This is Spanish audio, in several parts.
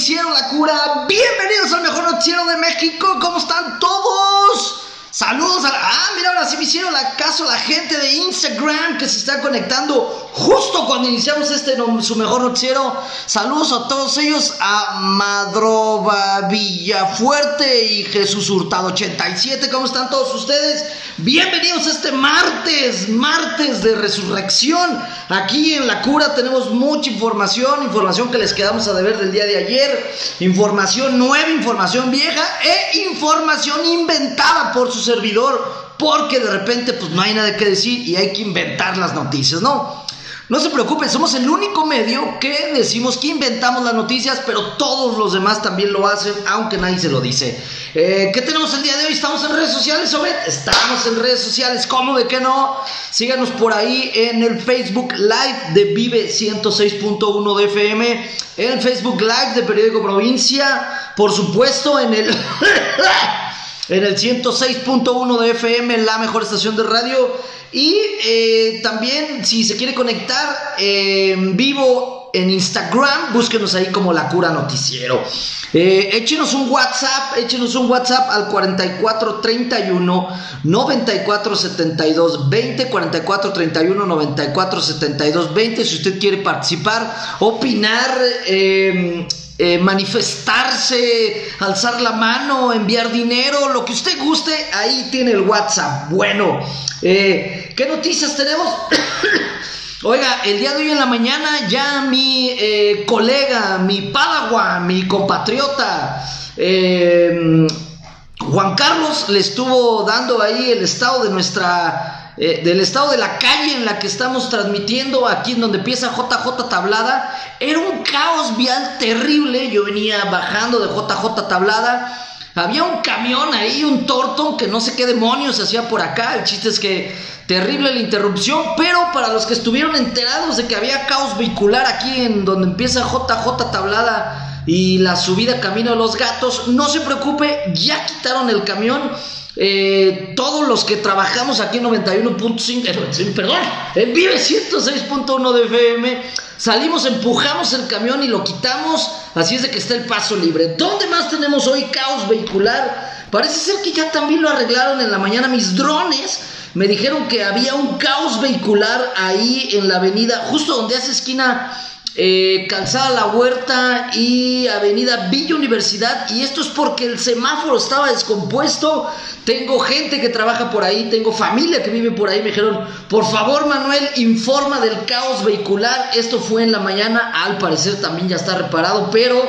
noticiero La Cura. Bienvenidos al mejor noticiero de México. ¿Cómo están todos? Saludos a Ah, mira, ahora sí me hicieron la caso la gente de Instagram que se está conectando justo cuando iniciamos este su mejor noticiero. Saludos a todos ellos, a Madrova Villafuerte y Jesús Hurtado 87. ¿Cómo están todos ustedes? Bienvenidos a este martes, martes de resurrección. Aquí en La Cura tenemos mucha información, información que les quedamos a deber del día de ayer, información nueva, información vieja e información inventada por su servidor, porque de repente pues no hay nada que decir y hay que inventar las noticias, ¿no? No se preocupen, somos el único medio que decimos que inventamos las noticias, pero todos los demás también lo hacen, aunque nadie se lo dice. Eh, ¿Qué tenemos el día de hoy? ¿Estamos en redes sociales, Obed? Estamos en redes sociales, ¿cómo de que no? Síganos por ahí en el Facebook Live de Vive 106.1 de FM, en el Facebook Live de Periódico Provincia, por supuesto en el... en el 106.1 de FM, la mejor estación de radio. Y eh, también, si se quiere conectar en vivo en Instagram, búsquenos ahí como La Cura Noticiero. Eh, échenos un WhatsApp, échenos un WhatsApp al 4431 9472 20, 4431 9472 20, si usted quiere participar, opinar, eh, eh, manifestarse, alzar la mano, enviar dinero, lo que usted guste, ahí tiene el WhatsApp. Bueno, eh, ¿qué noticias tenemos? Oiga, el día de hoy en la mañana ya mi eh, colega, mi padawan, mi compatriota, Juan Carlos le estuvo dando ahí el estado de nuestra eh, del estado de la calle en la que estamos transmitiendo, aquí en donde empieza JJ Tablada, era un caos vial terrible. Yo venía bajando de JJ Tablada. Había un camión ahí, un torto, que no sé qué demonios hacía por acá. El chiste es que terrible la interrupción, pero para los que estuvieron enterados de que había caos vehicular aquí en donde empieza JJ Tablada y la subida Camino de los Gatos, no se preocupe, ya quitaron el camión eh, todos los que trabajamos aquí en 91.5, eh, perdón, en Vive 106.1 de FM, salimos, empujamos el camión y lo quitamos, así es de que está el paso libre. ¿Dónde más tenemos hoy caos vehicular? Parece ser que ya también lo arreglaron en la mañana mis drones. Me dijeron que había un caos vehicular ahí en la avenida, justo donde hace esquina eh, Calzada La Huerta y Avenida Villa Universidad. Y esto es porque el semáforo estaba descompuesto. Tengo gente que trabaja por ahí, tengo familia que vive por ahí. Me dijeron, por favor Manuel, informa del caos vehicular. Esto fue en la mañana, al parecer también ya está reparado, pero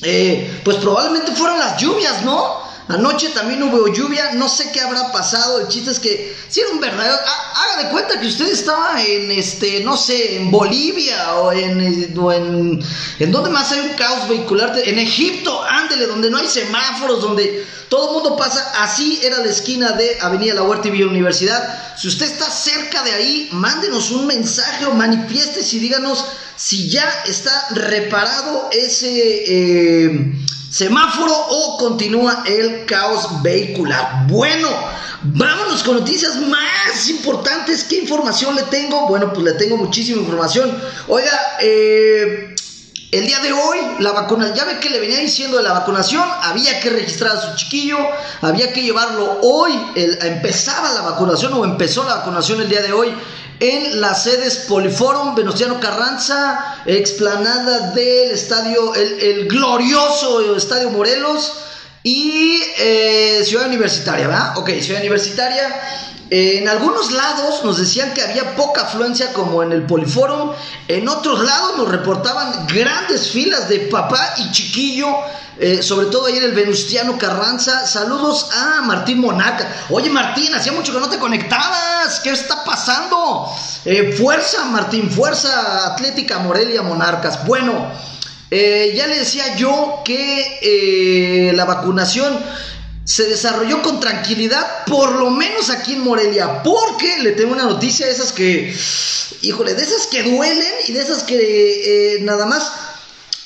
eh, pues probablemente fueron las lluvias, ¿no? Anoche también hubo lluvia, no sé qué habrá pasado. El chiste es que si era un verdadero. Haga de cuenta que usted estaba en este, no sé, en Bolivia o en. en, en donde más hay un caos vehicular. En Egipto, ándele, donde no hay semáforos, donde todo el mundo pasa. Así era la esquina de Avenida La Huerta y Villa Universidad. Si usted está cerca de ahí, mándenos un mensaje o manifieste y díganos si ya está reparado ese. Eh, semáforo o continúa el caos vehicular. Bueno, vámonos con noticias más importantes. ¿Qué información le tengo? Bueno, pues le tengo muchísima información. Oiga, eh, el día de hoy, la vacuna, ya ve que le venía diciendo de la vacunación, había que registrar a su chiquillo, había que llevarlo hoy, empezaba la vacunación o empezó la vacunación el día de hoy en las sedes Poliforum, Venustiano Carranza, explanada del estadio, el, glorioso Estadio Morelos y eh, Ciudad Universitaria, ¿verdad? Ok, Ciudad Universitaria. En algunos lados nos decían que había poca afluencia como en el Poliforum, en otros lados nos reportaban grandes filas de papá y chiquillo eh, sobre todo ahí en el Venustiano Carranza. Saludos a Martín Monaca. Oye Martín, hacía mucho que no te conectabas. ¿Qué está pasando? Eh, fuerza Martín, fuerza Atlética Morelia Monarcas. Bueno, eh, ya le decía yo que la vacunación se desarrolló con tranquilidad, por lo menos aquí en Morelia, porque le tengo una noticia de esas que, híjole, de esas que duelen y de esas que nada más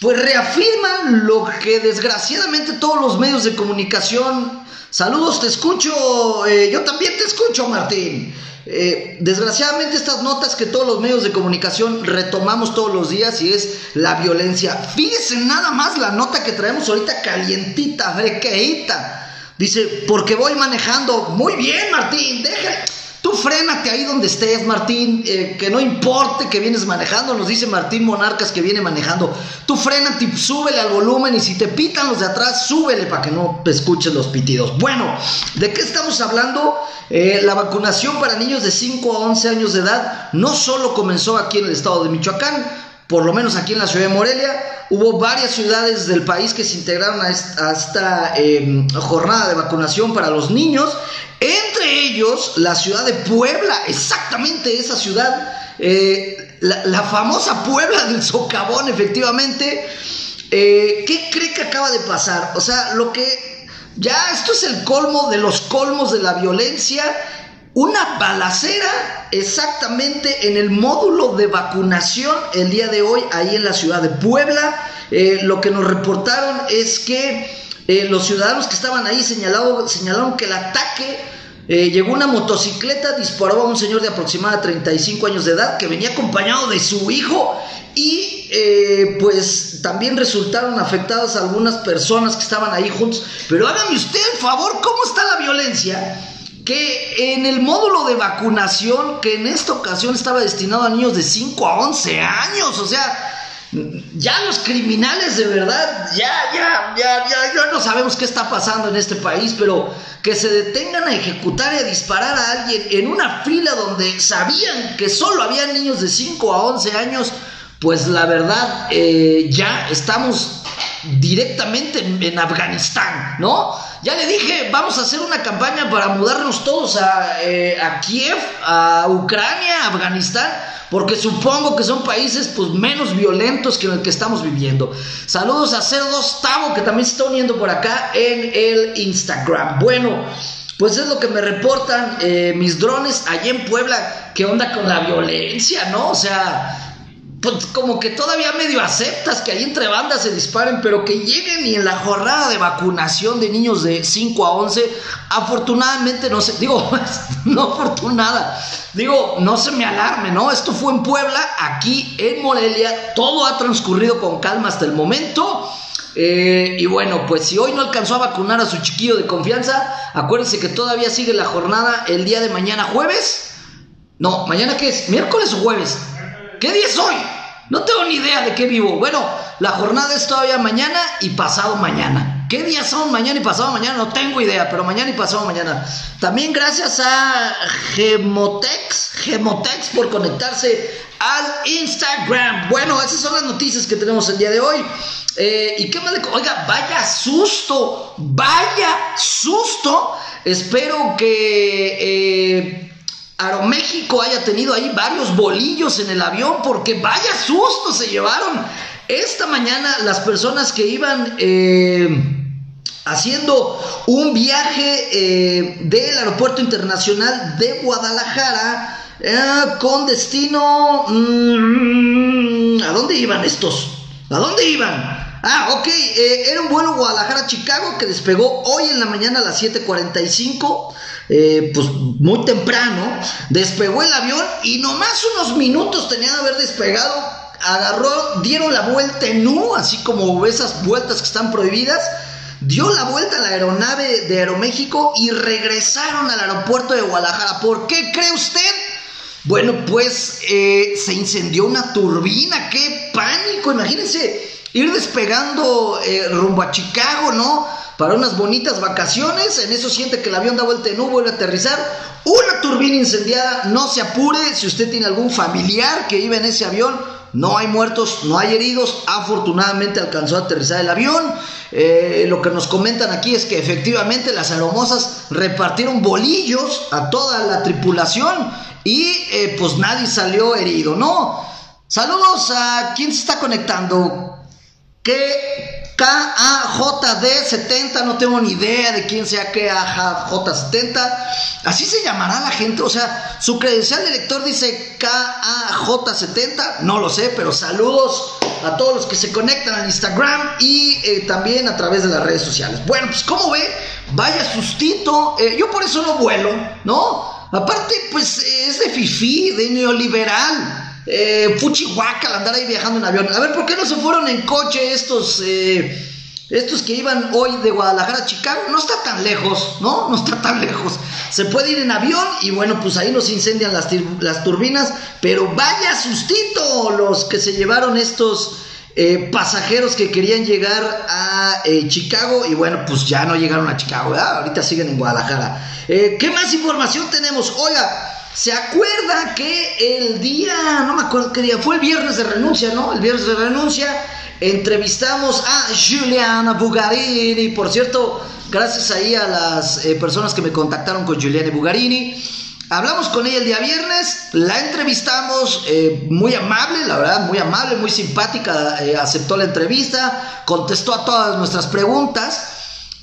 pues reafirman lo que desgraciadamente todos los medios de comunicación Saludos, te escucho. Eh, yo también te escucho, Martín. Eh, desgraciadamente estas notas que todos los medios de comunicación retomamos todos los días y es la violencia. Fíjese nada más la nota que traemos ahorita calientita, frequeita. Dice, porque voy manejando. Muy bien, Martín, deja. Tú frénate ahí donde estés, Martín, eh, que no importe que vienes manejando, nos dice Martín Monarcas que viene manejando. Tú frénate y súbele al volumen y si te pitan los de atrás, súbele para que no te escuches los pitidos. Bueno, ¿de qué estamos hablando? Eh, la vacunación para niños de 5 a 11 años de edad no solo comenzó aquí en el estado de Michoacán, por lo menos aquí en la ciudad de Morelia, hubo varias ciudades del país que se integraron a esta, em, jornada de vacunación para los niños, entre ellos la ciudad de Puebla, exactamente esa ciudad, eh, la, famosa Puebla del Socavón, efectivamente. Eh, ¿Qué cree que acaba de pasar? O sea, lo que ya esto es el colmo de los colmos de la violencia una balacera exactamente en el módulo de vacunación el día de hoy ahí en la ciudad de Puebla. Eh, lo que nos reportaron es que eh, los ciudadanos que estaban ahí señalaron que el ataque eh, llegó una motocicleta, disparó a un señor de aproximadamente 35 años de edad que venía acompañado de su hijo y pues también resultaron afectadas algunas personas que estaban ahí juntos. Pero hágame usted el favor, ¿cómo está la violencia? Que en el módulo de vacunación, que en esta ocasión estaba destinado a niños de 5 a 11 años, o sea, ya los criminales de verdad, ya, ya, ya, ya, ya no sabemos qué está pasando en este país, pero que se detengan a ejecutar y a disparar a alguien en una fila donde sabían que solo había niños de 5 a 11 años, pues la verdad, eh, ya estamos directamente en Afganistán, ¿no? Ya le dije, vamos a hacer una campaña para mudarnos todos a, eh, Kiev, a Ucrania, a Afganistán, porque supongo que son países pues menos violentos que en el que estamos viviendo. Saludos a Cerdos Tavo, que también se está uniendo por acá en el Instagram. Bueno, pues es lo que me reportan eh, mis drones allá en Puebla. ¿Qué onda con la violencia, no? O sea pues como que todavía medio aceptas que ahí entre bandas se disparen, pero que lleguen y en la jornada de vacunación de niños de 5 a 11, afortunadamente no se, digo, no afortunada, digo, no se me alarme, ¿no? Esto fue en Puebla, aquí en Morelia, todo ha transcurrido con calma hasta el momento. Eh, y bueno, pues si hoy no alcanzó a vacunar a su chiquillo de confianza, acuérdense que todavía sigue la jornada el día de mañana jueves. No, mañana qué es, miércoles o jueves. ¿Qué día es hoy? No tengo ni idea de qué vivo. Bueno, la jornada es todavía mañana y pasado mañana. ¿Qué días son mañana y pasado mañana? No tengo idea, pero mañana y pasado mañana. También gracias a Gemotex, Gemotex por conectarse al Instagram. Bueno, esas son las noticias que tenemos el día de hoy. Eh, ¿Y qué más le... Oiga, vaya susto, vaya susto. Espero que... Eh, Aeroméxico haya tenido ahí varios bolillos en el avión, porque vaya susto se llevaron. Esta mañana las personas que iban eh, haciendo un viaje eh, del Aeropuerto Internacional de Guadalajara eh, con destino... Mm, ¿A dónde iban estos? ¿A dónde iban? Ah, ok, era un vuelo Guadalajara-Chicago que despegó hoy en la mañana a las 7.45. Eh, pues muy temprano, despegó el avión y nomás unos minutos tenía de haber despegado, agarró, dieron la vuelta en U, así como esas vueltas que están prohibidas, dio la vuelta a la aeronave de Aeroméxico y regresaron al aeropuerto de Guadalajara. ¿Por qué cree usted? Bueno, pues eh, se incendió una turbina, qué pánico, imagínense ir despegando eh, rumbo a Chicago, ¿no? Para unas bonitas vacaciones. En eso siente que el avión da vuelta en U, vuelve a aterrizar. Una turbina incendiada, no se apure. Si usted tiene algún familiar que iba en ese avión, no hay muertos, no hay heridos. Afortunadamente alcanzó a aterrizar el avión. Eh, lo que nos comentan aquí es que efectivamente las aeromosas repartieron bolillos a toda la tripulación y eh, pues nadie salió herido, ¿no? Saludos a quien se está conectando. ¿Qué KAJD70, no tengo ni idea de quién sea KAJ70. Así se llamará la gente, o sea, su credencial de lector dice KAJ70, no lo sé, pero saludos a todos los que se conectan al Instagram y eh, también a través de las redes sociales. Bueno, pues como ve, vaya sustito. Eh, yo por eso no vuelo, ¿no? Aparte, pues es de fifí, de neoliberal. Eh, fuchihuaca andar ahí viajando en avión. A ver, ¿por qué no se fueron en coche estos, eh, estos que iban hoy de Guadalajara a Chicago? No está tan lejos, ¿no? No está tan lejos. Se puede ir en avión y bueno, pues ahí nos incendian las, las turbinas. Pero vaya sustito los que se llevaron estos eh, pasajeros que querían llegar a eh, Chicago y bueno, pues ya no llegaron a Chicago, ahorita siguen en Guadalajara. ¿Qué más información tenemos? Oiga, ¿se acuerda que el día, no me acuerdo qué día, fue el viernes de renuncia, ¿no? El viernes de renuncia entrevistamos a Juliana Bugarini, por cierto, gracias ahí a las personas que me contactaron con Juliana Bugarini. Hablamos con ella el día viernes, la entrevistamos, eh, muy amable, la verdad, muy amable, muy simpática, eh, aceptó la entrevista, contestó a todas nuestras preguntas,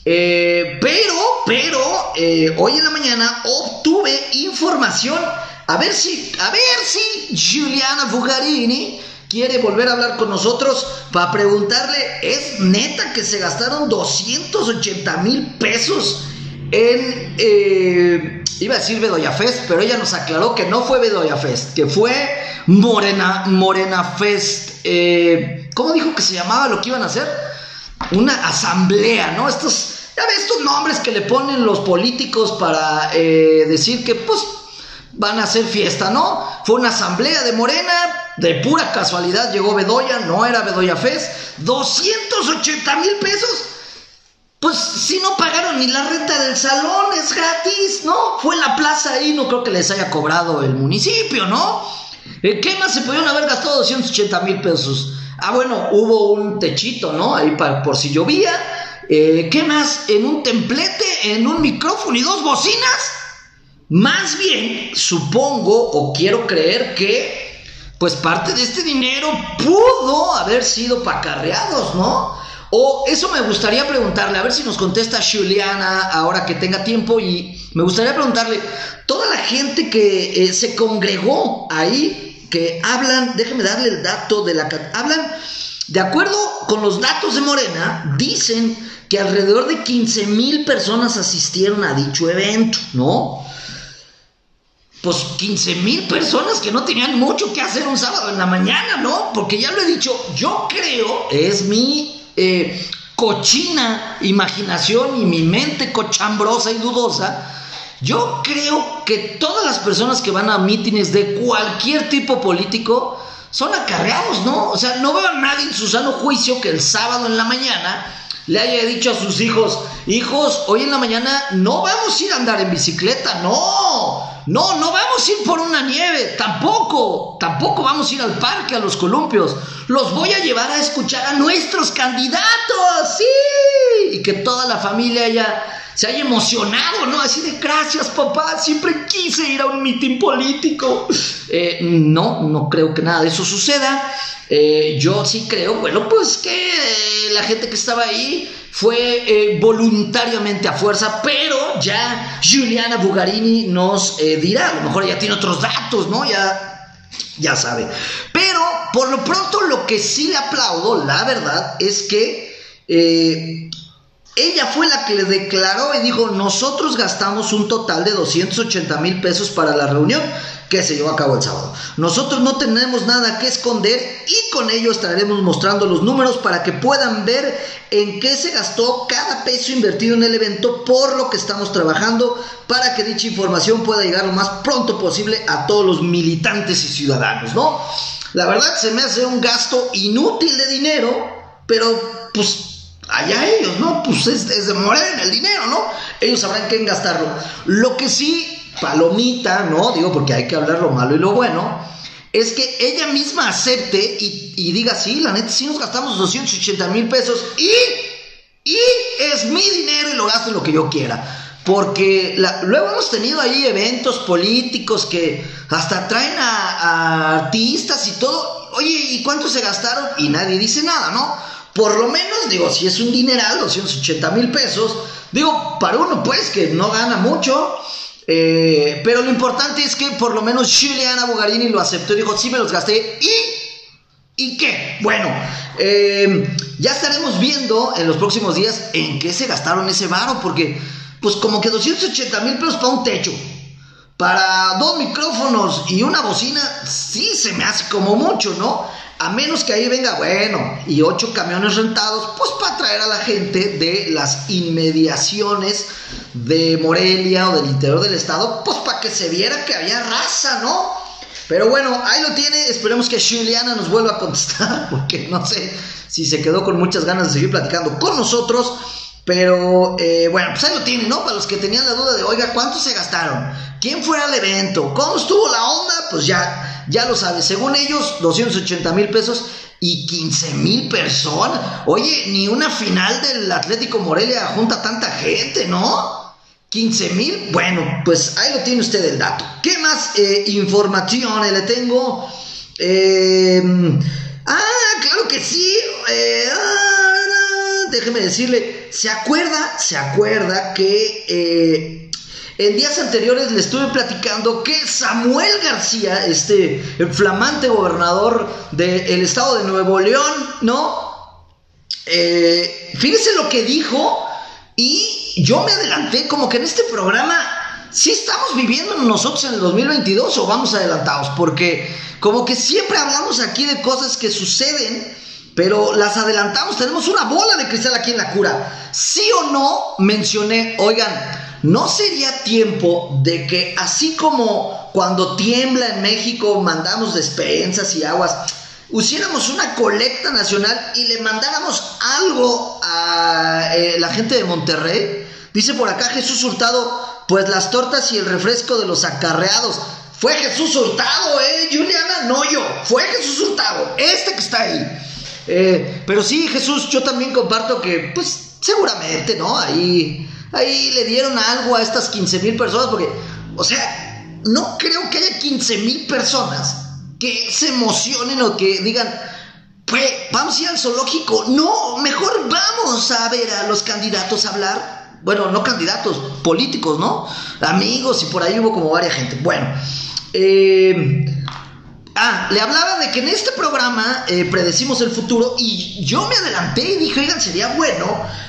eh, pero, pero, hoy en la mañana obtuve información, a ver si, a ver si Giuliana Bugarini quiere volver a hablar con nosotros para preguntarle, ¿es neta que se gastaron 280 mil pesos en iba a decir Bedoya Fest, pero ella nos aclaró que no fue Bedoya Fest, que fue Morena, Morena Fest. Eh, ¿Cómo dijo que se llamaba lo que iban a hacer? Una asamblea, ¿no? Estos, ya ves, estos nombres que le ponen los políticos para eh, decir que, pues, van a hacer fiesta, ¿no? Fue una asamblea de Morena, de pura casualidad llegó Bedoya, no era Bedoya Fest, 280 mil pesos pues si no pagaron ni la renta del salón, es gratis, ¿no? Fue la plaza ahí, no creo que les haya cobrado el municipio, ¿no? Eh, ¿Qué más se pudieron haber gastado 280 mil pesos? Ah, bueno, hubo un techito, ¿no? Ahí para, por si llovía. Eh, ¿Qué más? En un templete, en un micrófono y dos bocinas. Más bien, supongo o quiero creer que, pues parte de este dinero pudo haber sido pacarreados, ¿no? O eso me gustaría preguntarle, a ver si nos contesta Juliana ahora que tenga tiempo y me gustaría preguntarle, toda la gente que eh, se congregó ahí, que hablan, déjeme darle el dato de la... Hablan, de acuerdo con los datos de Morena, dicen que alrededor de 15 mil personas asistieron a dicho evento, ¿no? Pues 15 mil personas que no tenían mucho que hacer un sábado en la mañana, ¿no? Porque ya lo he dicho, yo creo, es mi eh, cochina imaginación y mi mente cochambrosa y dudosa, yo creo que todas las personas que van a mítines de cualquier tipo político son acarreados, ¿no? O sea, no veo a nadie en su sano juicio que el sábado en la mañana le haya dicho a sus hijos, hijos, hoy en la mañana no vamos a ir a andar en bicicleta, no, no, no vamos a ir por una nieve, tampoco, tampoco vamos a ir al parque, a los columpios, los voy a llevar a escuchar a nuestros candidatos, sí, y que toda la familia haya, se haya emocionado, ¿no? Así de gracias papá, siempre quise ir a un mitin político. Eh, no, no creo que nada de eso suceda. Eh, yo sí creo, bueno, pues que la gente que estaba ahí fue eh, voluntariamente a fuerza, pero ya Juliana Bugarini nos eh, dirá, a lo mejor ya tiene otros datos, ¿no? Ya, ya sabe. Pero por lo pronto lo que sí le aplaudo, la verdad, es que ella fue la que le declaró y dijo, nosotros gastamos un total de 280 mil pesos para la reunión que se llevó a cabo el sábado. Nosotros no tenemos nada que esconder y con ello estaremos mostrando los números para que puedan ver en qué se gastó cada peso invertido en el evento, por lo que estamos trabajando para que dicha información pueda llegar lo más pronto posible a todos los militantes y ciudadanos, ¿no? La verdad se me hace un gasto inútil de dinero, pero pues allá ellos, ¿no? Pues es, es de Morena el dinero, ¿no? Ellos sabrán qué en gastarlo. Lo que sí palomita, ¿no? Digo, porque hay que hablar lo malo y lo bueno, es que ella misma acepte y, diga, sí, la neta, sí nos gastamos 280 mil pesos y, y es mi dinero y lo gasto lo que yo quiera. Porque luego hemos tenido ahí eventos políticos que hasta traen a, artistas y todo. Oye, ¿y cuánto se gastaron? Y nadie dice nada, ¿no? Por lo menos, digo, si es un dineral, 280 mil pesos, digo, para uno pues que no gana mucho, eh, pero lo importante es que por lo menos Juliana Bugarini lo aceptó y dijo, sí me los gasté y, ¿Y qué? Bueno, eh, ya estaremos viendo en los próximos días en qué se gastaron ese varo, porque pues como que 280 mil pesos para un techo, para dos micrófonos y una bocina, sí se me hace como mucho, ¿no? A menos que ahí venga, bueno, y ocho camiones rentados, pues para traer a la gente de las inmediaciones de Morelia o del interior del estado, pues para que se viera que había raza, ¿no? Pero bueno, ahí lo tiene. Esperemos que Juliana nos vuelva a contestar, porque no sé si se quedó con muchas ganas de seguir platicando con nosotros. Pero eh, bueno, pues ahí lo tiene, ¿no? Para los que tenían la duda de, oiga, ¿cuánto se gastaron? ¿Quién fue al evento? ¿Cómo estuvo la onda? Pues ya, ya lo sabe. Según ellos, 280 mil pesos y 15 mil personas. Oye, ni una final del Atlético Morelia junta tanta gente, ¿no? 15 mil, bueno, pues ahí lo tiene usted el dato. ¿Qué más eh, información le tengo? Em, ah, claro que sí. Eh, ah, déjeme decirle, ¿se acuerda? ¿Se acuerda que eh, en días anteriores le estuve platicando que Samuel García, este flamante gobernador del estado de Nuevo León, ¿no? fíjese lo que dijo y yo me adelanté como que en este programa sí estamos viviendo nosotros en el 2022 o vamos adelantados, porque como que siempre hablamos aquí de cosas que suceden, pero las adelantamos, tenemos una bola de cristal aquí en la cura. Sí o no mencioné, oigan, ¿no sería tiempo de que así como cuando tiembla en México mandamos despensas y aguas, hiciéramos una colecta nacional y le mandáramos algo a eh, la gente de Monterrey? Dice por acá Jesús Hurtado, pues las tortas y el refresco de los acarreados. Fue Jesús Hurtado, ¿eh? Juliana, no yo. Fue Jesús Hurtado, este que está ahí. Eh, pero sí, Jesús, yo también comparto que, pues, seguramente, ¿no? Ahí, ahí le dieron algo a estas 15 mil personas, porque, o sea, no creo que haya 15 mil personas que se emocionen o que digan, pues, vamos a ir al zoológico. No, mejor vamos a ver a los candidatos hablar bueno, no candidatos, políticos, ¿no? Amigos y por ahí hubo como varias gente. Bueno, eh, ah, le hablaba de que en este programa eh, predecimos el futuro y yo me adelanté y dije, oigan, sería bueno,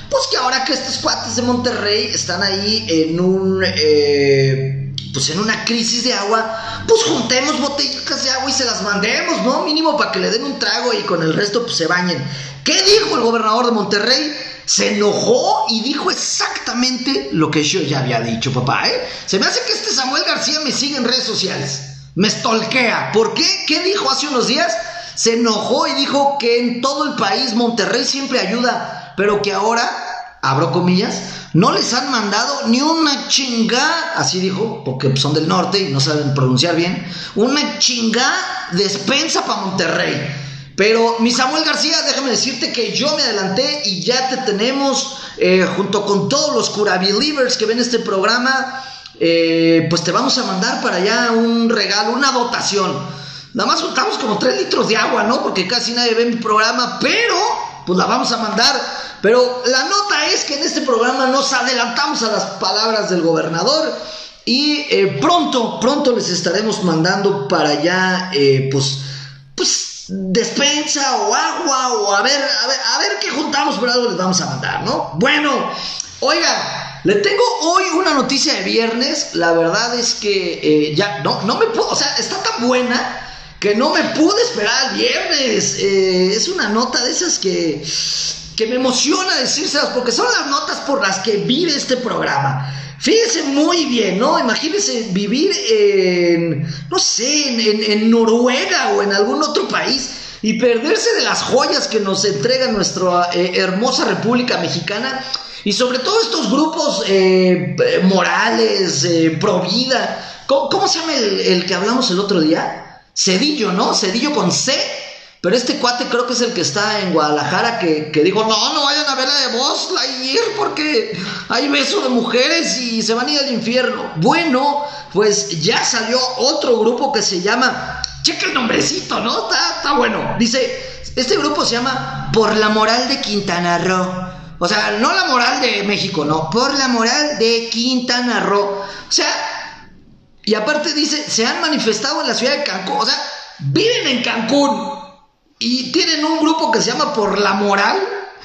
pues que ahora que estos cuates de Monterrey están ahí en un... Eh, pues en una crisis de agua, pues juntemos botellas de agua y se las mandemos, ¿no? Mínimo para que le den un trago y con el resto pues se bañen. ¿Qué dijo el gobernador de Monterrey? se enojó y dijo exactamente lo que yo ya había dicho, papá. ¿eh? Se me hace que este Samuel García me sigue en redes sociales. Me stolquea. ¿Por qué? ¿Qué dijo hace unos días? Se enojó y dijo que en todo el país Monterrey siempre ayuda, pero que ahora, abro comillas, no les han mandado ni una chingada, así dijo, porque son del norte y no saben pronunciar bien, una chingada despensa para Monterrey. Pero mi Samuel García, déjame decirte que yo me adelanté y ya te tenemos eh, junto con todos los Cura Believers que ven este programa. Eh, pues te vamos a mandar para allá un regalo, una dotación. Nada más juntamos como 3 litros de agua, ¿no? Porque casi nadie ve mi programa, pero pues la vamos a mandar. Pero la nota es que en este programa nos adelantamos a las palabras del gobernador y eh, pronto, pronto les estaremos mandando para allá, pues, pues despensa o agua o a ver, a ver, a ver qué juntamos, pero algo les vamos a mandar, ¿no? Bueno, oiga, le tengo hoy una noticia de viernes, la verdad es que eh, ya, no, no me puedo, o sea, está tan buena que no me pude esperar al viernes. Eh, es una nota de esas que, que me emociona decírselas porque son las notas por las que vive este programa. Fíjese muy bien, ¿no? Imagínese vivir en, no sé, en, Noruega o en algún otro país y perderse de las joyas que nos entrega nuestra eh, hermosa República Mexicana y sobre todo estos grupos eh, morales, eh, pro vida. ¿Cómo, se llama el, que hablamos el otro día? Cedillo, ¿no? Cedillo con C pero este cuate creo que es el que está en Guadalajara que, dijo, no, no vayan a ver la de Lightyear porque hay beso de mujeres y se van a ir al infierno. Bueno, pues ya salió otro grupo que se llama, checa el nombrecito, ¿no? Está, está bueno. Dice, este grupo se llama Por la Moral de Quintana Roo. O sea, no la moral de México, no, por la moral de Quintana Roo. O sea, y aparte dice, se han manifestado en la ciudad de Cancún, o sea, viven en Cancún. y tienen un grupo que se llama Por la Moral,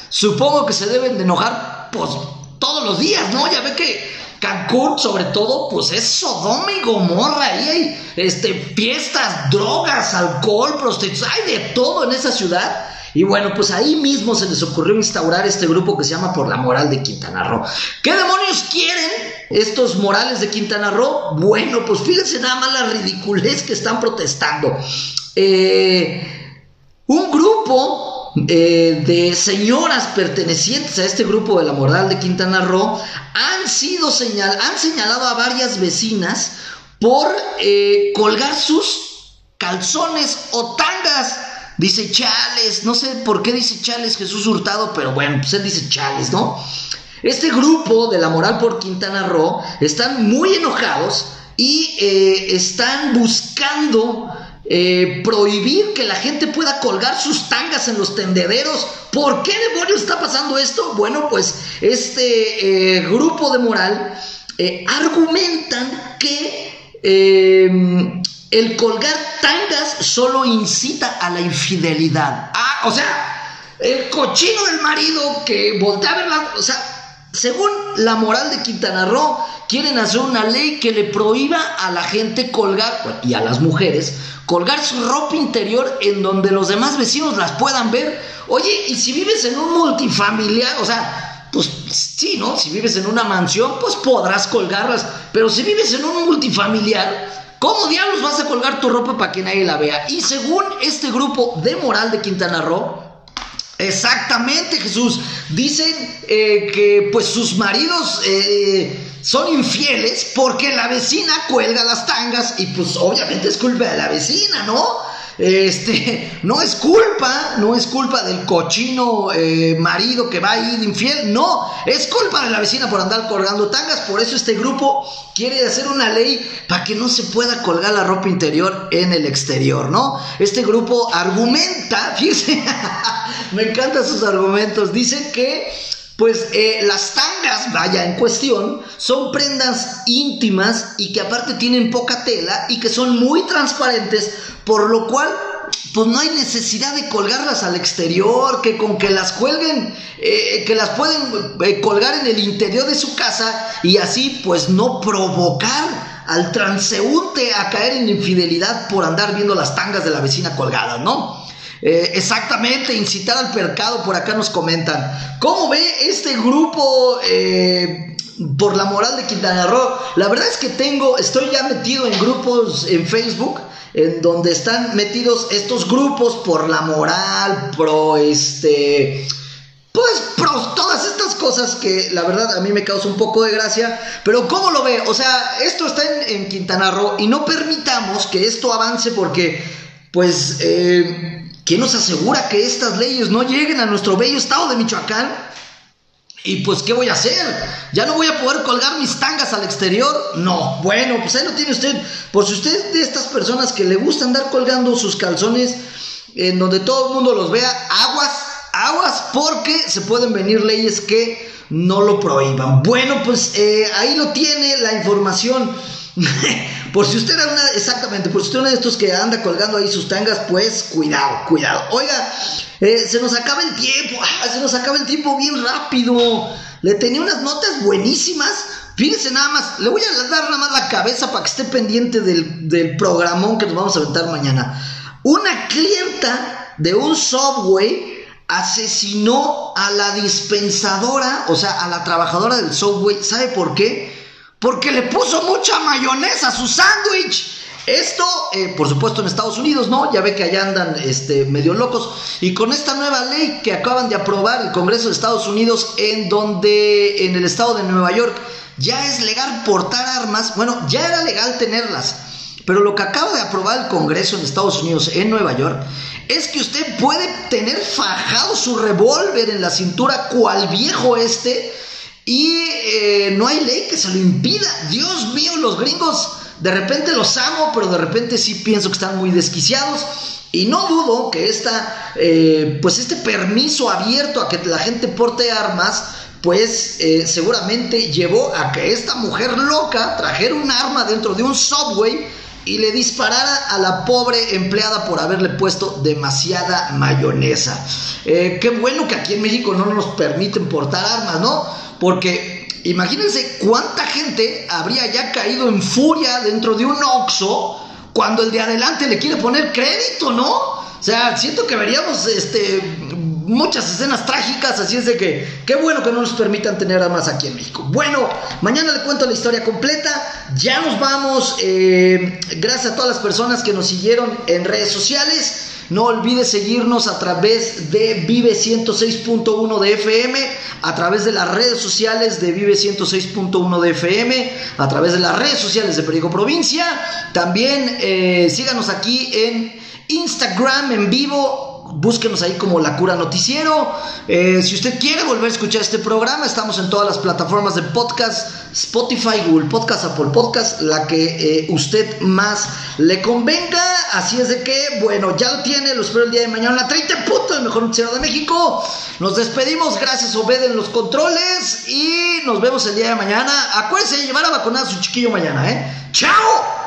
supongo que se deben de enojar pues todos los días, ¿no? Ya ve que Cancún, sobre todo, pues es Sodoma y Gomorra. Ahí hay este, fiestas, drogas, alcohol, prostitución, hay de todo en esa ciudad. Y bueno, pues ahí mismo se les ocurrió instaurar este grupo que se llama Por la Moral de Quintana Roo. ¿Qué demonios quieren estos morales de Quintana Roo? Bueno, pues fíjense nada más la ridiculez que están protestando. Eh, un grupo eh, de señoras pertenecientes a este grupo de la moral de Quintana Roo han sido señal, han señalado a varias vecinas por eh, colgar sus calzones o tangas. Dice chales, no sé por qué dice chales Jesús Hurtado, pero bueno, pues él dice chales, ¿no? Este grupo de la moral por Quintana Roo están muy enojados y eh, están buscando eh, prohibir que la gente pueda colgar sus tangas en los tendederos. ¿Por qué demonios está pasando esto? Bueno, pues este eh, grupo de moral argumentan que el colgar tangas solo incita a la infidelidad. Ah, o sea, el cochino del marido que voltea a ver la... O sea, según la moral de Quintana Roo, quieren hacer una ley que le prohíba a la gente colgar, y a las mujeres, colgar su ropa interior en donde los demás vecinos las puedan ver. Oye, y si vives en un multifamiliar, o sea, pues sí, ¿no? Si vives en una mansión, pues podrás colgarlas, pero si vives en un multifamiliar, ¿cómo diablos vas a colgar tu ropa para que nadie la vea? Y según este grupo de moral de Quintana Roo, Exactamente, Jesús. Dicen eh, que pues sus maridos eh, son infieles porque la vecina cuelga las tangas y pues obviamente es culpa de la vecina, ¿no? Este, no es culpa, no es culpa del cochino eh, marido que va ahí de infiel, no, es culpa de la vecina por andar colgando tangas, por eso este grupo quiere hacer una ley para que no se pueda colgar la ropa interior en el exterior, ¿no? Este grupo argumenta, fíjense, me encantan sus argumentos, dice que pues eh, las tangas, vaya en cuestión, son prendas íntimas y que aparte tienen poca tela y que son muy transparentes, por lo cual pues no hay necesidad de colgarlas al exterior, que con que las cuelguen, eh, que las pueden eh, colgar en el interior de su casa y así pues no provocar al transeúnte a caer en infidelidad por andar viendo las tangas de la vecina colgadas, ¿no? Eh, exactamente, incitar al pecado, por acá nos comentan. ¿Cómo ve este grupo eh, por la moral de Quintana Roo? La verdad es que tengo, estoy ya metido en grupos en Facebook en donde están metidos estos grupos por la moral, pro este pues pro todas estas cosas que la verdad a mí me causa un poco de gracia, pero ¿cómo lo ve? O sea, esto está en, Quintana Roo y no permitamos que esto avance porque, pues, eh, ¿Quién nos asegura que estas leyes no lleguen a nuestro bello estado de Michoacán? Y pues, ¿qué voy a hacer? ¿Ya no voy a poder colgar mis tangas al exterior? No. Bueno, pues ahí lo tiene usted. Por si usted es de estas personas que le gusta andar colgando sus calzones en donde todo el mundo los vea, aguas, aguas, porque se pueden venir leyes que no lo prohíban. Bueno, pues eh, ahí lo tiene la información. por si usted era una, exactamente, por si usted es uno de estos que anda colgando ahí sus tangas, pues cuidado, cuidado. Oiga, eh, se nos acaba el tiempo, ah, se nos acaba el tiempo bien rápido. Le tenía unas notas buenísimas. Fíjense nada más, le voy a dar nada más la cabeza para que esté pendiente del, del programón que nos vamos a aventar mañana. Una clienta de un subway asesinó a la dispensadora, o sea, a la trabajadora del subway. ¿Sabe por qué? Porque le puso mucha mayonesa a su sándwich. Esto, eh, por supuesto, en Estados Unidos, ¿no? Ya ve que allá andan este, medio locos. Y con esta nueva ley que acaban de aprobar el Congreso de Estados Unidos, en donde en el estado de Nueva York ya es legal portar armas, bueno, ya era legal tenerlas. Pero lo que acaba de aprobar el Congreso en Estados Unidos, en Nueva York, es que usted puede tener fajado su revólver en la cintura, cual viejo este, y eh, no hay ley que se lo impida. Dios mío, los gringos de repente los amo, pero de repente sí pienso que están muy desquiciados. Y no dudo que esta, eh, pues este permiso abierto a que la gente porte armas, pues eh, seguramente llevó a que esta mujer loca trajera un arma dentro de un subway y le disparara a la pobre empleada por haberle puesto demasiada mayonesa. Qué bueno que aquí en México no nos permiten portar armas, ¿no? Porque imagínense cuánta gente habría ya caído en furia dentro de un Oxxo cuando el de adelante le quiere poner crédito, ¿no? O sea, siento que veríamos este, muchas escenas trágicas, así es de que qué bueno que no nos permitan tener armas aquí en México. Bueno, mañana le cuento la historia completa, ya nos vamos, eh, gracias a todas las personas que nos siguieron en redes sociales. No olvides seguirnos a través de Vive 106.1 de FM, a través de las redes sociales de Vive 106.1 de FM, a través de las redes sociales de Perico Provincia. También eh, síganos aquí en Instagram en vivo búsquenos ahí como La Cura Noticiero. Eh, si usted quiere volver a escuchar este programa, estamos en todas las plataformas de podcast, Spotify, Google Podcast, Apple Podcast, la que eh, usted más le convenga. Así es de que, bueno, ya lo tiene, lo espero el día de mañana, la 30 puntos, el mejor noticiero de México. Nos despedimos, gracias Obed en los controles y nos vemos el día de mañana. Acuérdense de llevar a vacunar a su chiquillo mañana, ¿eh? ¡Chao!